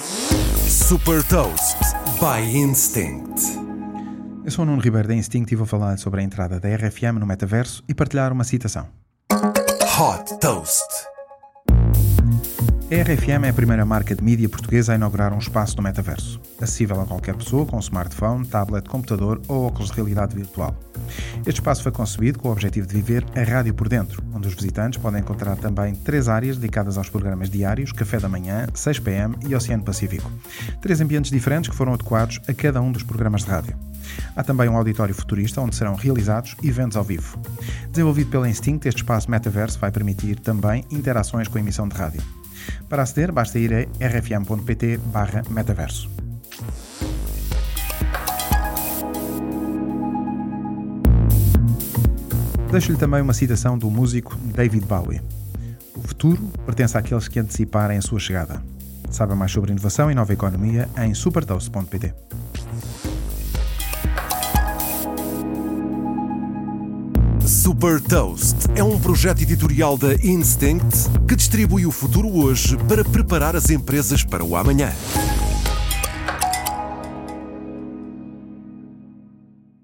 Super Toast by Instinct. Eu sou o Nuno Ribeiro da Instinct e vou falar sobre a entrada da RFM no metaverso e partilhar uma citação. Hot Toast. A RFM é a primeira marca de mídia portuguesa a inaugurar um espaço no metaverso, acessível a qualquer pessoa com smartphone, tablet, computador ou óculos de realidade virtual. Este espaço foi concebido com o objetivo de viver a rádio por dentro, onde os visitantes podem encontrar também três áreas dedicadas aos programas diários, Café da Manhã, 6 PM e Oceano Pacífico. Três ambientes diferentes que foram adequados a cada um dos programas de rádio. Há também um auditório futurista onde serão realizados eventos ao vivo. Desenvolvido pela Instinct, este espaço metaverso vai permitir também interações com a emissão de rádio. Para aceder, basta ir a rfm.pt Deixo-lhe também uma citação do músico David Bowie. O futuro pertence àqueles que anteciparem a sua chegada. Saiba mais sobre inovação e nova economia em supertoast.pt. Super Toast é um projeto editorial da Instinct que distribui o futuro hoje para preparar as empresas para o amanhã.